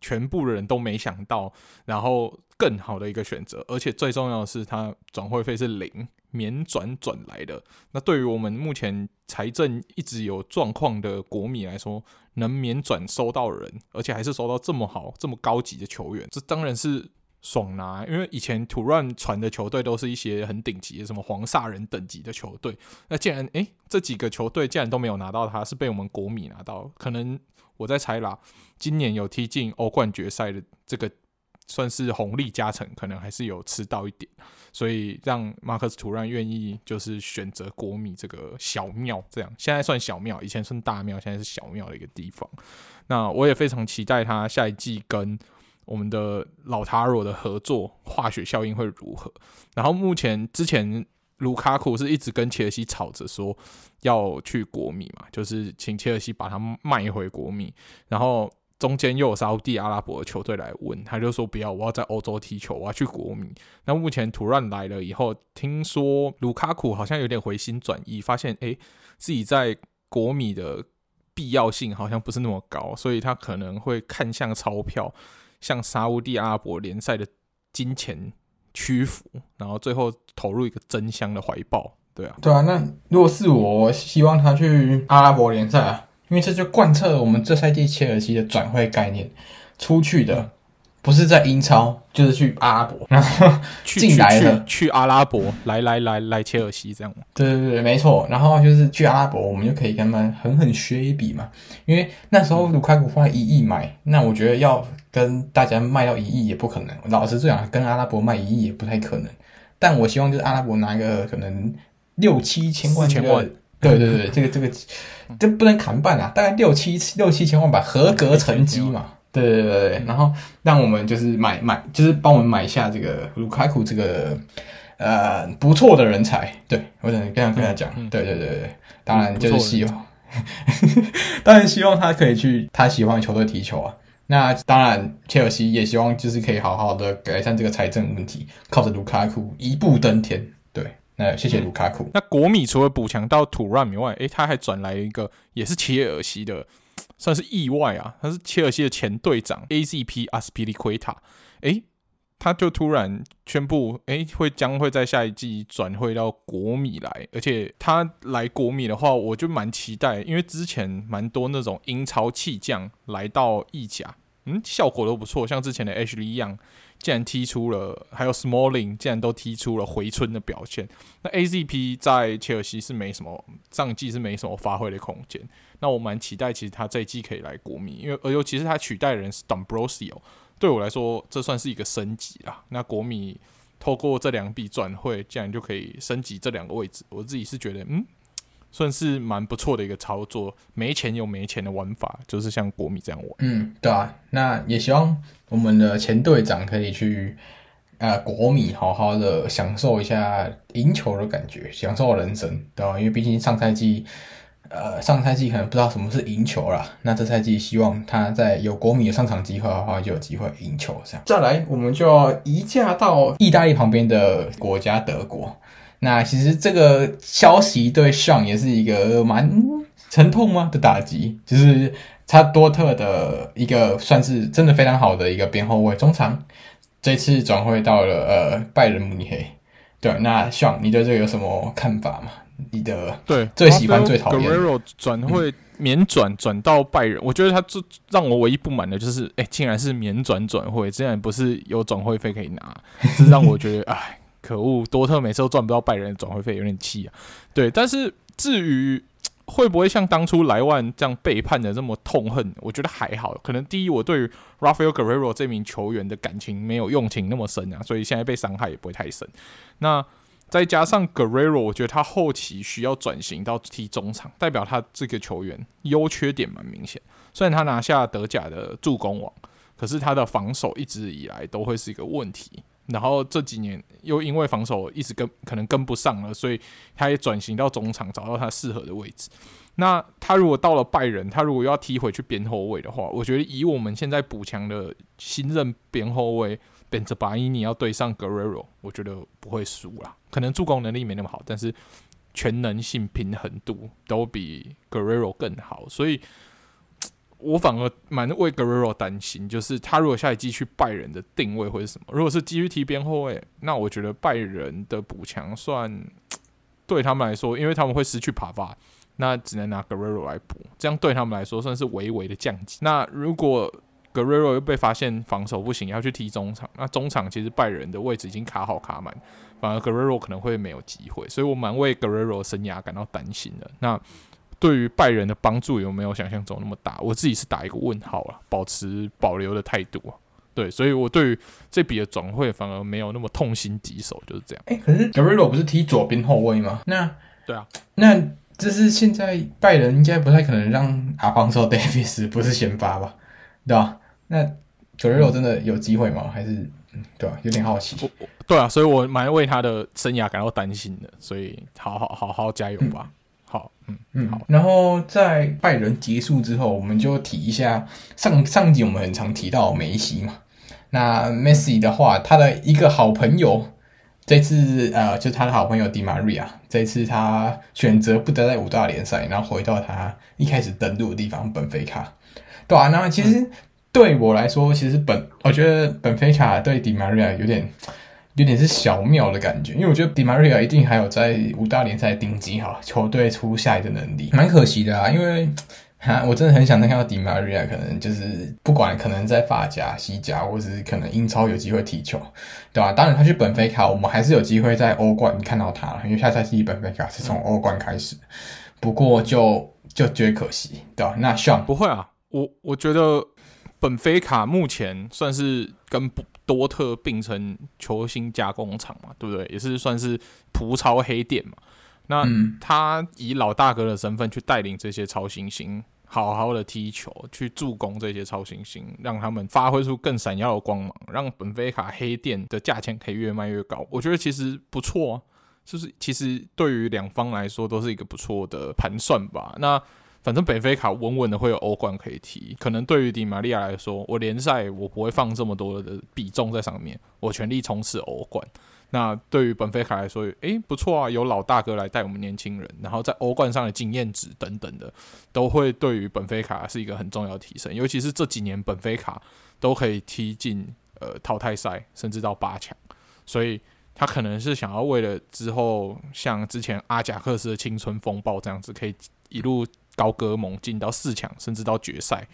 [SPEAKER 2] 全部人都没想到，然后。更好的一个选择，而且最重要的是，它转会费是零，免转转来的。那对于我们目前财政一直有状况的国米来说，能免转收到人，而且还是收到这么好、这么高级的球员，这当然是爽拿。因为以前土乱传的球队都是一些很顶级的，什么黄萨人等级的球队。那既然诶这几个球队竟然都没有拿到他，他是被我们国米拿到，可能我在猜啦，今年有踢进欧冠决赛的这个。算是红利加成，可能还是有吃到一点，所以让马克斯图兰愿意就是选择国米这个小庙，这样现在算小庙，以前算大庙，现在是小庙的一个地方。那我也非常期待他下一季跟我们的老塔罗的合作，化学效应会如何。然后目前之前卢卡库是一直跟切尔西吵着说要去国米嘛，就是请切尔西把他卖回国米，然后。中间又有沙乌地阿拉伯的球队来问，他就说不要，我要在欧洲踢球，我要去国米。那目前土兰来了以后，听说卢卡库好像有点回心转意，发现诶自己在国米的必要性好像不是那么高，所以他可能会看向钞票，向沙乌地阿拉伯联赛的金钱屈服，然后最后投入一个真香的怀抱。对啊，
[SPEAKER 1] 对啊。那如果是我，我希望他去阿拉伯联赛啊。因为这就贯彻了我们这赛季切尔西的转会概念，出去的不是在英超，就是去阿拉伯，然后进来的
[SPEAKER 2] 去阿拉伯，来来来来切尔西这样。
[SPEAKER 1] 对对对，没错。然后就是去阿拉伯，我们就可以跟他们狠狠削一笔嘛。因为那时候卢卡库花一亿买，那我觉得要跟大家卖到一亿也不可能。老实说，跟阿拉伯卖一亿也不太可能。但我希望就是阿拉伯拿个可能六七千万，千万。对对对，这个这个这不能砍半啊，大概六七六七千万吧，合格成绩嘛。对对对对，然后让我们就是买买，就是帮我们买下这个卢卡库这个呃不错的人才。对，我想跟他跟他讲，嗯、对对对对，当然就是希望，当然希望他可以去他喜欢的球队踢球啊。那当然，切尔西也希望就是可以好好的改善这个财政问题，靠着卢卡库一步登天。那，谢谢卢卡库。
[SPEAKER 2] 那国米除了补强到土兰以外，诶，他还转来一个也是切尔西的，算是意外啊。他是切尔西的前队长 AZP 阿斯皮利奎塔，诶，他就突然宣布，诶，会将会在下一季转会到国米来。而且他来国米的话，我就蛮期待，因为之前蛮多那种英超弃将来到意甲，嗯，效果都不错，像之前的 H.L 一样。竟然踢出了，还有 Smalling 竟然都踢出了回春的表现。那 AZP 在切尔西是没什么，上季是没什么发挥的空间。那我蛮期待，其实他这一季可以来国米，因为而尤其是他取代人是 Dombrosio，对我来说这算是一个升级啦。那国米透过这两笔转会，竟然就可以升级这两个位置，我自己是觉得，嗯。算是蛮不错的一个操作，没钱有没钱的玩法，就是像国米这样玩。
[SPEAKER 1] 嗯，对啊，那也希望我们的前队长可以去呃国米好好的享受一下赢球的感觉，享受人生，对吧？因为毕竟上赛季，呃，上赛季可能不知道什么是赢球啦。那这赛季希望他在有国米的上场机会的话，就有机会赢球。这样，再来我们就要移驾到意大利旁边的国家德国。那其实这个消息对上也是一个蛮沉痛吗的打击，就是他多特的一个算是真的非常好的一个边后卫中场，这次转会到了呃拜仁慕尼黑。对，那上你对这个有什么看法吗？你的
[SPEAKER 2] 对
[SPEAKER 1] 最喜欢最讨厌
[SPEAKER 2] Guerrero 转会免转转到拜仁，我觉得他最让我唯一不满的就是，哎，竟然是免转转会，竟然不是有转会费可以拿，这让我觉得哎。可恶，多特每次都赚不到拜仁的转会费，有点气啊。对，但是至于 会不会像当初莱万这样背叛的这么痛恨？我觉得还好，可能第一，我对于 Rafael Guerrero 这名球员的感情没有用情那么深啊，所以现在被伤害也不会太深。那再加上 Guerrero，我觉得他后期需要转型到踢中场，代表他这个球员优缺点蛮明显。虽然他拿下德甲的助攻王，可是他的防守一直以来都会是一个问题。然后这几年又因为防守一直跟可能跟不上了，所以他也转型到中场，找到他适合的位置。那他如果到了拜仁，他如果要踢回去边后卫的话，我觉得以我们现在补强的新任边后卫本泽巴伊尼要对上 Guerrero，我觉得不会输啦。可能助攻能力没那么好，但是全能性、平衡度都比 Guerrero 更好，所以。我反而蛮为 Guerrero 担心，就是他如果下一季去拜仁的定位会是什么？如果是继续踢边后卫，那我觉得拜仁的补强算对他们来说，因为他们会失去帕巴，那只能拿 Guerrero 来补，这样对他们来说算是微微的降级。那如果 Guerrero 又被发现防守不行，要去踢中场，那中场其实拜仁的位置已经卡好卡满，反而 Guerrero 可能会没有机会，所以我蛮为 Guerrero 生涯感到担心的。那对于拜仁的帮助有没有想象中那么大？我自己是打一个问号啊，保持保留的态度啊。对，所以我对于这笔的转会反而没有那么痛心疾首，就是这样。
[SPEAKER 1] 哎，可是 Guerrero 不是踢左边后卫吗？那
[SPEAKER 2] 对啊，
[SPEAKER 1] 那这是现在拜仁应该不太可能让阿方索·戴维斯不是先发吧？对吧？那 Guerrero 真的有机会吗？还是对吧？有点好奇。
[SPEAKER 2] 对啊，所以我蛮为他的生涯感到担心的。所以好好好好加油吧。嗯好，嗯嗯好。
[SPEAKER 1] 然后在拜仁结束之后，我们就提一下上上集我们很常提到梅西嘛。那梅西的话，他的一个好朋友，这次呃，就是他的好朋友迪玛瑞亚，这次他选择不得在五大联赛，然后回到他一开始登陆的地方本菲卡。对啊，那其实对我来说，其实本我觉得本菲卡对迪玛瑞亚有点。有点是小妙的感觉，因为我觉得迪玛利亚一定还有在五大联赛顶级哈球队出赛的能力，蛮可惜的啊。因为哈，我真的很想看到迪玛利亚，可能就是不管可能在法甲、西甲，或者是可能英超有机会踢球，对吧、啊？当然他去本菲卡，我们还是有机会在欧冠看到他，因为下赛季本菲卡是从欧冠开始。不过就就觉得可惜，对吧、啊？那 Sean
[SPEAKER 2] 不会啊，我我觉得本菲卡目前算是跟不。多特并成球星加工厂嘛，对不对？也是算是葡超黑店嘛。那他以老大哥的身份去带领这些超新星，好好的踢球，去助攻这些超新星，让他们发挥出更闪耀的光芒，让本菲卡黑店的价钱可以越卖越高。我觉得其实不错啊，就是其实对于两方来说都是一个不错的盘算吧。那。反正本菲卡稳稳的会有欧冠可以踢，可能对于迪玛利亚来说，我联赛我不会放这么多的比重在上面，我全力冲刺欧冠。那对于本菲卡来说，诶、不错啊，有老大哥来带我们年轻人，然后在欧冠上的经验值等等的，都会对于本菲卡是一个很重要的提升。尤其是这几年本菲卡都可以踢进呃淘汰赛，甚至到八强，所以他可能是想要为了之后像之前阿贾克斯的青春风暴这样子，可以一路。高歌猛进到四强，甚至到决赛，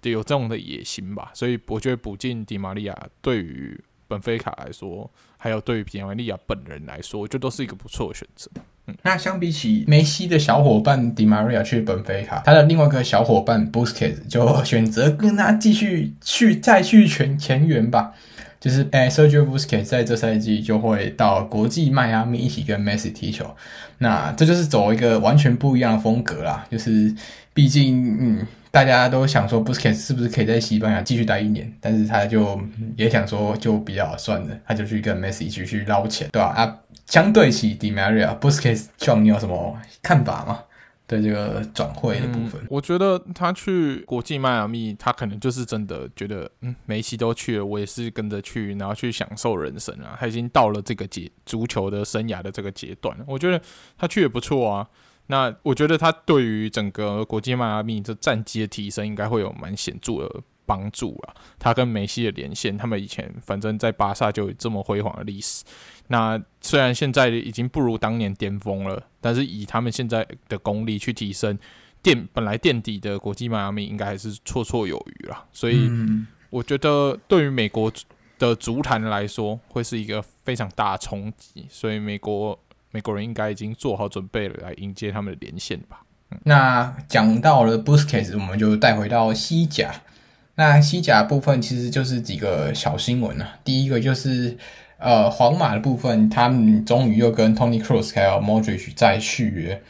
[SPEAKER 2] 得有这种的野心吧。所以我觉得补进迪玛利亚对于本菲卡来说，还有对于迪玛利亚本人来说，我觉得都是一个不错的选择。嗯，
[SPEAKER 1] 那相比起梅西的小伙伴迪玛利亚去本菲卡，他的另外一个小伙伴 Busquets 就选择跟他继续去再续前前缘吧。就是，诶，Sergio Busquets 在这赛季就会到国际迈阿密一起跟 Messi 踢球。那这就是走一个完全不一样的风格啦。就是，毕竟，嗯，大家都想说 Busquets 是不是可以在西班牙继续待一年，但是他就也想说就比较算了，他就去跟 Messi 继续捞钱，对吧？啊，相对起 Di Maria，Busquets，你有什么看法吗？对这个转会的部分，
[SPEAKER 2] 嗯，我觉得他去国际迈阿密，他可能就是真的觉得，嗯，梅西都去了，我也是跟着去，然后去享受人生啊。他已经到了这个阶足球的生涯的这个阶段，我觉得他去也不错啊。那我觉得他对于整个国际迈阿密这战绩的提升，应该会有蛮显著的帮助啊。他跟梅西的连线，他们以前反正在巴萨就有这么辉煌的历史。那虽然现在已经不如当年巅峰了，但是以他们现在的功力去提升垫本来垫底的国际迈阿密，应该还是绰绰有余啦。所以我觉得对于美国的足坛来说，会是一个非常大的冲击。所以美国美国人应该已经做好准备了，来迎接他们的连线吧。
[SPEAKER 1] 那讲到了 Busquets，我们就带回到西甲。那西甲部分其实就是几个小新闻啊。第一个就是呃，皇马的部分，他们终于又跟 Tony Kroos 还有 Modric 再续约，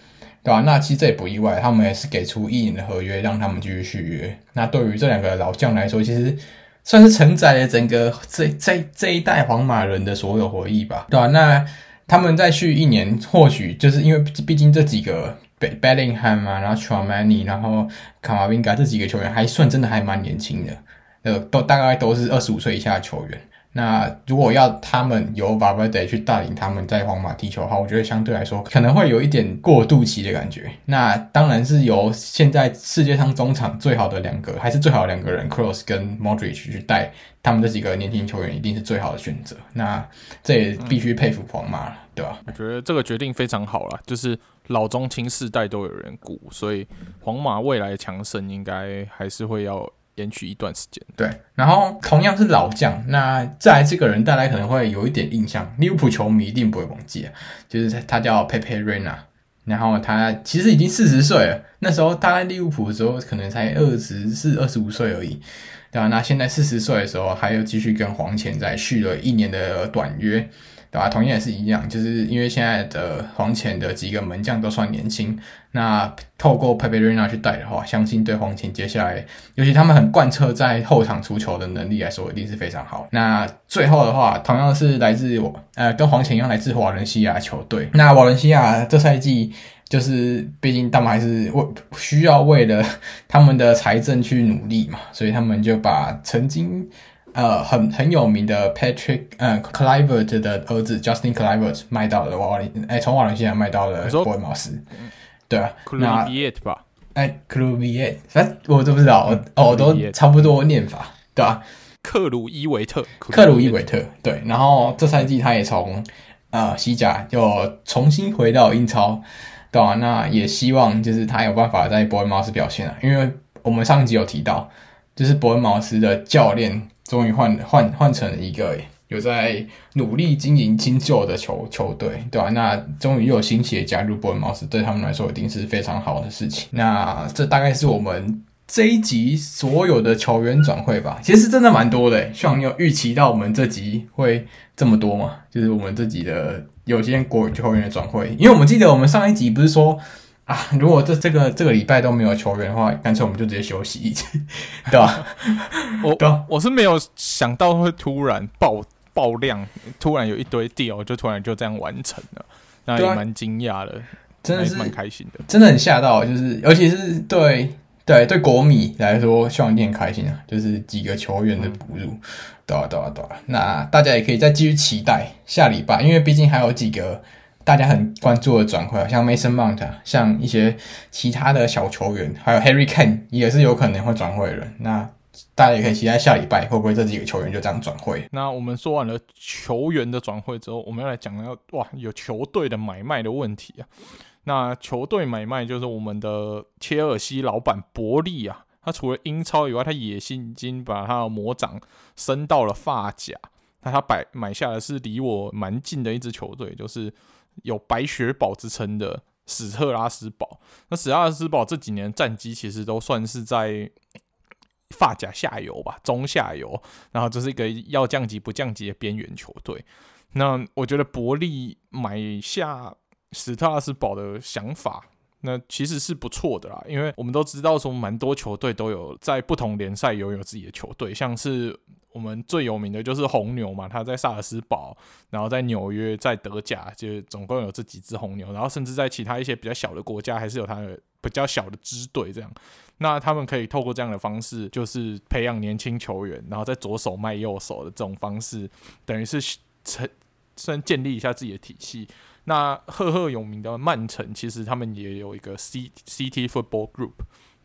[SPEAKER 1] 对吧？那其实这也不意外，他们也是给出一年的合约让他们继续续约。那对于这两个老将来说，其实算是承载了整个这这这一代皇马人的所有回忆吧，对吧？那他们再续一年，或许就是因为毕竟这几个。Bellingham 啊，然后 Tchouaméni，然后卡马宾加这几个球员还算真的还蛮年轻的，呃，都大概都是二十五岁以下的球员。那如果要他们由 Valverde 去带领他们在皇马踢球的话，我觉得相对来说可能会有一点过渡期的感觉。那当然是由现在世界上中场最好的两个，还是最好两个人，Kroos 跟 Modric 去带他们这几个年轻球员，一定是最好的选择。那这也必须佩服皇马了，对吧？
[SPEAKER 2] 我觉得这个决定非常好了，就是。老中青世代都有人顾，所以皇马未来强盛应该还是会要延续一段时间。
[SPEAKER 1] 对，然后同样是老将，那再来这个人大家可能会有一点印象，利物浦球迷一定不会忘记啊，就是他叫佩佩·瑞纳然后他其实已经四十岁了，那时候他在利物浦的时候可能才二十四、二十五岁而已，对吧？那现在四十岁的时候，还有继续跟黄潜在续了一年的短约。对吧？同样也是一样，就是因为现在的黄潜的几个门将都算年轻，那透过 Pepe Reina 去带的话，相信对黄潜接下来，尤其他们很贯彻在后场出球的能力来说，一定是非常好。那最后的话，同样是来自我呃跟黄潜一样来自瓦伦西亚球队。那瓦伦西亚这赛季就是，毕竟他们还是为需要为了他们的财政去努力嘛，所以他们就把曾经。呃，很很有名的 Patrick，呃，Kluivert 的儿子 Justin Kluivert 卖到了瓦伦，哎，从瓦伦西亚卖到了伯恩茅斯，对啊，
[SPEAKER 2] 那 Kluivert 吧，
[SPEAKER 1] 哎，Kluivert，反正我都不知道，我哦，都差不多念法，对吧？
[SPEAKER 2] 克鲁伊维特，
[SPEAKER 1] 克鲁伊维特，对，然后这赛季他也从呃西甲又重新回到英超，对吧？那也希望就是他有办法在伯恩茅斯表现啊，因为我们上一集有提到，就是伯恩茅斯的教练。终于换换换成一个有在努力经营新旧的球球队，对吧？那终于又有新血加入伯恩茅斯，对他们来说一定是非常好的事情。那这大概是我们这一集所有的球员转会吧。其实真的蛮多的，希望你有预期到我们这集会这么多嘛？就是我们这集的有些国球员的转会，因为我们记得我们上一集不是说。啊，如果这这个这个礼拜都没有球员的话，干脆我们就直接休息一次，对吧？
[SPEAKER 2] 我对我是没有想到会突然爆爆量，突然有一堆 deal，就突然就这样完成了，那也蛮惊讶的，真的是蛮开心的，
[SPEAKER 1] 真的很吓到，就是尤其是对对对国米来说，希望你很开心啊，就是几个球员的补入，对啊对啊对啊，那大家也可以再继续期待下礼拜，因为毕竟还有几个。大家很关注的转会，像 Mason Mount，像一些其他的小球员，还有 Harry Kane 也是有可能会转会的。那大家也可以期待下礼拜会不会这几个球员就这样转会。
[SPEAKER 2] 那我们说完了球员的转会之后，我们要来讲要哇，有球队的买卖的问题啊。那球队买卖就是我们的切尔西老板伯利啊，他除了英超以外，他也已经把他的魔掌伸到了法甲。那他买买下的是离我蛮近的一支球队，就是。有白雪堡之称的史特拉斯堡，那史特拉斯堡这几年战绩其实都算是在发甲下游吧，中下游，然后这是一个要降级不降级的边缘球队。那我觉得伯利买下史特拉斯堡的想法，那其实是不错的啦，因为我们都知道说，蛮多球队都有在不同联赛拥有自己的球队，像是。我们最有名的就是红牛嘛，他在萨尔斯堡，然后在纽约，在德甲，就总共有这几只红牛，然后甚至在其他一些比较小的国家，还是有他的比较小的支队这样。那他们可以透过这样的方式，就是培养年轻球员，然后在左手卖右手的这种方式，等于是成先建立一下自己的体系。那赫赫有名的曼城，其实他们也有一个 C CT Football Group，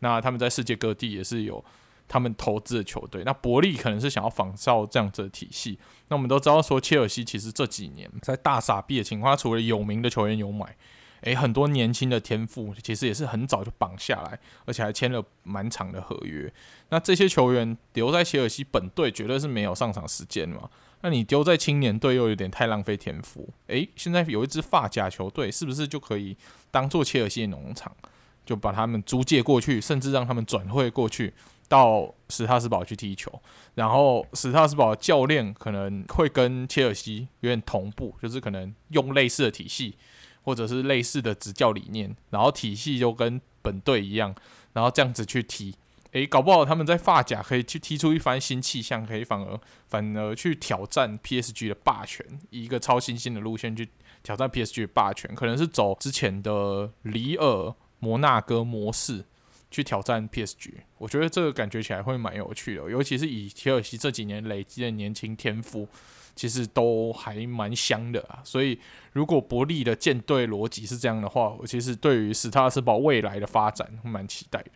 [SPEAKER 2] 那他们在世界各地也是有。他们投资的球队，那伯利可能是想要仿照这样子的体系。那我们都知道说，切尔西其实这几年在大傻逼的情况下，除了有名的球员有买，诶、很多年轻的天赋其实也是很早就绑下来，而且还签了蛮长的合约。那这些球员留在切尔西本队绝对是没有上场时间嘛？那你丢在青年队又有点太浪费天赋。诶、现在有一支发甲球队，是不是就可以当做切尔西的农场？就把他们租借过去，甚至让他们转会过去到史塔斯堡去踢球。然后史塔斯堡教练可能会跟切尔西有点同步，就是可能用类似的体系，或者是类似的执教理念，然后体系就跟本队一样，然后这样子去踢。诶，搞不好他们在法甲可以去踢出一番新气象，可以反而反而去挑战 PSG 的霸权，以一个超新星的路线去挑战 PSG 的霸权，可能是走之前的里尔、摩纳哥模式去挑战 PSG。我觉得这个感觉起来会蛮有趣的，尤其是以切尔西这几年累积的年轻天赋，其实都还蛮香的啊。所以如果伯利的建队逻辑是这样的话，我其实对于史塔斯堡未来的发展蛮期待的。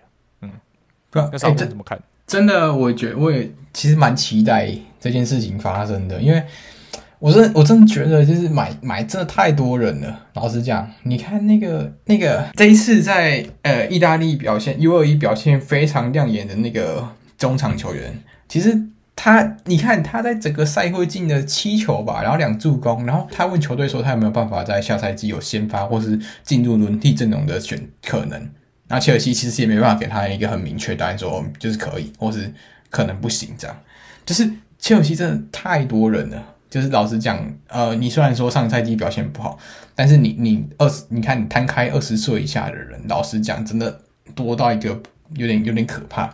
[SPEAKER 2] 嗯。那上面怎么看？
[SPEAKER 1] 真的，我觉得我也其实蛮期待这件事情发生的，因为我真的我真的觉得就是买买真的太多人了。老实讲，你看那个那个这一次在呃意大利表现 U 二一表现非常亮眼的那个中场球员，其实他你看他在整个赛会进了七球吧，然后两助攻，然后他问球队说他有没有办法在下赛季有先发或是进入轮替阵容的选可能。那切尔西其实也没办法给他一个很明确答案，说就是可以，或是可能不行这样。就是切尔西真的太多人了。就是老实讲，呃，你虽然说上赛季表现不好，但是你你二十，你看你摊开二十岁以下的人，老实讲，真的多到一个有点有点可怕，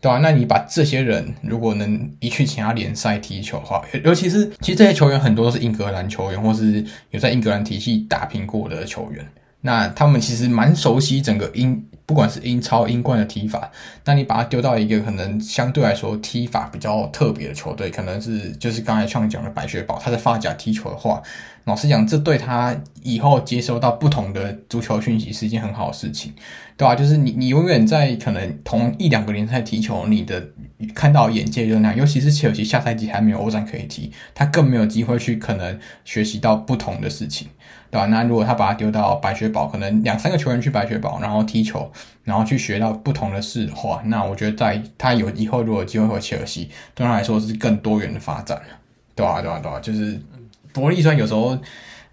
[SPEAKER 1] 对吧、啊？那你把这些人如果能移去其他联赛踢球的话，尤其是其实这些球员很多都是英格兰球员，或是有在英格兰体系打拼过的球员。那他们其实蛮熟悉整个英，不管是英超、英冠的踢法。那你把他丢到一个可能相对来说踢法比较特别的球队，可能是就是刚才创讲的白雪宝，他在发甲踢球的话，老实讲，这对他以后接收到不同的足球讯息是一件很好的事情，对吧？就是你你永远在可能同一两个联赛踢球，你的看到眼界就那样，尤其是切尔西下赛季还没有欧战可以踢，他更没有机会去可能学习到不同的事情。对吧？那如果他把他丢到白雪堡，可能两三个球员去白雪堡，然后踢球，然后去学到不同的事的话，那我觉得在他有以后如果有机会回切尔西，对他来说是更多元的发展，对吧？对吧？对吧？就是伯利虽然有时候，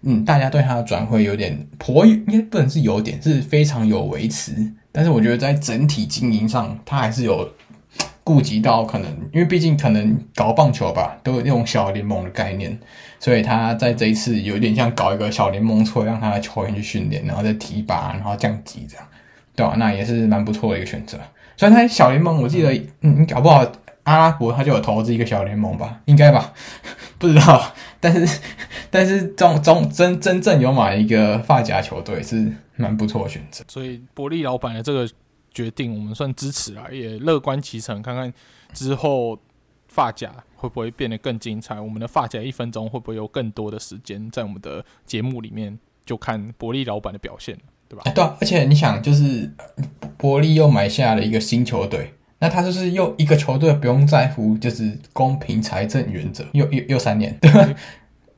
[SPEAKER 1] 嗯，大家对他的转会有点颇，应该不能是有点，是非常有维持，但是我觉得在整体经营上，他还是有。顾及到可能，因为毕竟可能搞棒球吧，都有那种小联盟的概念，所以他在这一次有点像搞一个小联盟出来，让他的球员去训练，然后再提拔，然后降级这样，对吧？那也是蛮不错的一个选择。虽然他小联盟，我记得，嗯，你搞不好阿拉伯他就有投资一个小联盟吧，应该吧？不知道，但是但是中中真真正有买一个发夹球队是蛮不错的选择。
[SPEAKER 2] 所以伯利老板的这个。决定我们算支持啊，也乐观其成，看看之后发甲会不会变得更精彩。我们的发甲一分钟会不会有更多的时间在我们的节目里面？就看伯利老板的表现，对吧？
[SPEAKER 1] 欸、对啊，而且你想，就是伯利又买下了一个新球队，那他就是又一个球队不用在乎就是公平财政原则，又又又三年，对吧？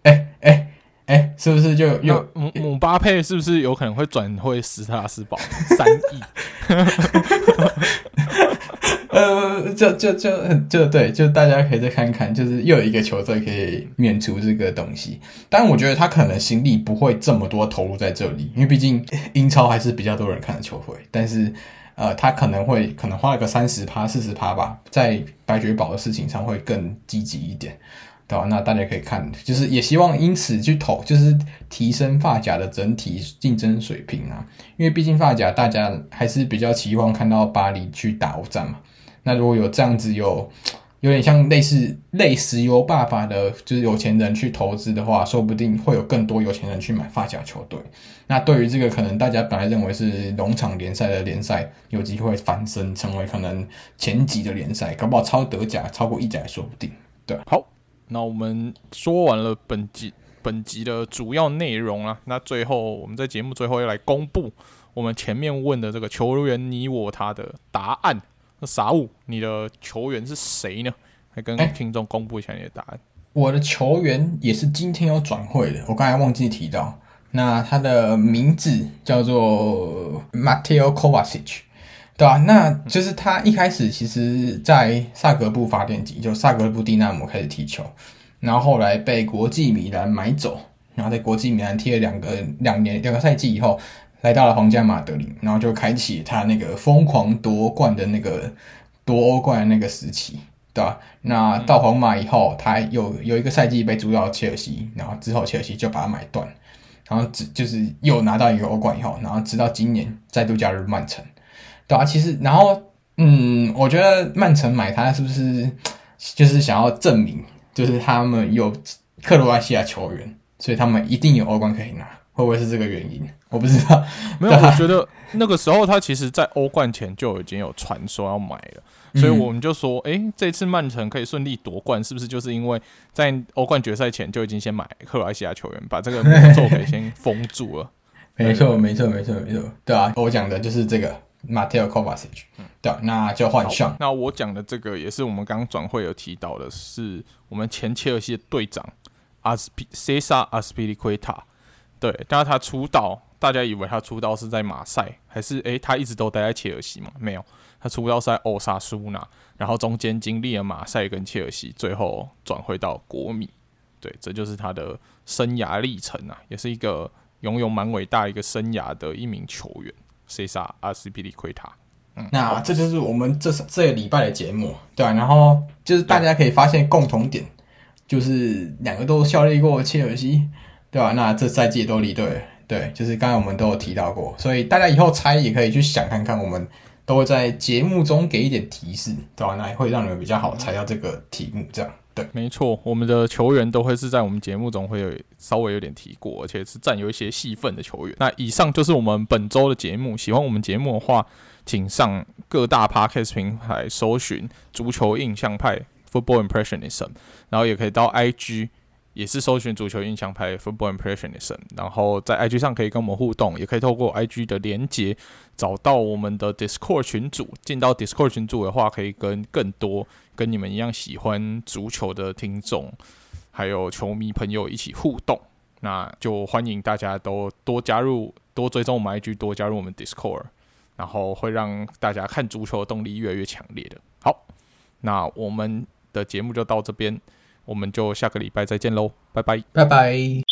[SPEAKER 1] 哎哎、欸。欸哎、欸，是不是就有
[SPEAKER 2] 姆姆巴佩？是不是有可能会转会斯特拉斯堡三亿？
[SPEAKER 1] 呃，就就就就对，就大家可以再看看，就是又有一个球队可以免除这个东西。但我觉得他可能心力不会这么多投入在这里，因为毕竟英超还是比较多人看的球会。但是呃，他可能会可能花了个三十趴、四十趴吧，在白爵堡的事情上会更积极一点。对吧？那大家可以看，就是也希望因此去投，就是提升发夹的整体竞争水平啊。因为毕竟发夹大家还是比较期望看到巴黎去打欧战嘛。那如果有这样子有有点像类似类石油爸爸的，就是有钱人去投资的话，说不定会有更多有钱人去买发夹球队。那对于这个可能大家本来认为是农场联赛的联赛，有机会翻身成为可能前几的联赛，搞不好超德甲、超过意甲也说不定。对，
[SPEAKER 2] 好。那我们说完了本集本集的主要内容啊，那最后我们在节目最后要来公布我们前面问的这个球员你我他的答案。那傻物，你的球员是谁呢？来跟听众公布一下你的答案。欸，
[SPEAKER 1] 我的球员也是今天有转会的，我刚才忘记提到。那他的名字叫做 Mateo Kovacic。对啊，那就是他一开始其实，在萨格布发电机，就萨格布蒂纳姆开始踢球，然后后来被国际米兰买走，然后在国际米兰踢了两个两年两个赛季以后，来到了皇家马德里，然后就开启他那个疯狂夺冠的那个夺欧冠的那个时期，对吧？那到皇马以后，他有有一个赛季被租到切尔西，然后之后切尔西就把他买断，然后只就是又拿到一个欧冠以后，然后直到今年再度加入曼城，对啊，其实，然后，嗯，我觉得曼城买他是不是 就是想要证明，就是他们有克罗埃西亚球员，所以他们一定有欧冠可以拿。会不会是这个原因？我不知道。
[SPEAKER 2] 没有，我觉得那个时候他其实，在欧冠前就已经有传说要买了，嗯、所以我们就说，哎、欸，这次曼城可以顺利夺冠，是不是就是因为在欧冠决赛前就已经先买克罗埃西亚球员，把这个魔咒给先封住了？
[SPEAKER 1] 没错，没错，没错，没错。对啊，我讲的就是这个 Mateo Kovacic。对，那就换上。
[SPEAKER 2] 那我讲的这个也是我们刚刚转会有提到的，是我们前切尔西的队长阿斯皮塞萨阿斯皮利奎塔。对，但是他出道，大家以为他出道是在马赛，还是诶，他一直都待在切尔西吗？没有，他出道是在欧萨苏纳，然后中间经历了马赛跟切尔西，最后转回到国米。对，这就是他的生涯历程啊，也是一个拥有蛮伟大一个生涯的一名球员。塞萨阿斯皮利奎塔。嗯，
[SPEAKER 1] 那这就是我们这这个礼拜的节目，对啊，然后就是大家可以发现共同点，就是两个都效力过切尔西。对吧、那这赛季都离队，对，就是刚才我们都有提到过，所以大家以后猜也可以去想看看，我们都会在节目中给一点提示，对吧、那会让你们比较好猜到这个题目，这样
[SPEAKER 2] 没错，我们的球员都会是在我们节目中会有稍微有点提过，而且是占有一些戏份的球员。那以上就是我们本周的节目，喜欢我们节目的话，请上各大 Podcast 平台搜寻“足球印象派 ”（Football Impressionism），然后也可以到 IG。也是搜寻足球印象派 Football Impressionism，然后在 IG 上可以跟我们互动，也可以透过 IG 的连结找到我们的 Discord 群组。进到 Discord 群组的话，可以跟更多跟你们一样喜欢足球的听众，还有球迷朋友一起互动。那就欢迎大家都多加入，多追踪我们 IG，多加入我们 Discord，然后会让大家看足球的动力越来越强烈的。好，那我们的节目就到这边。我们就下个礼拜再见喽，拜拜，
[SPEAKER 1] 拜拜。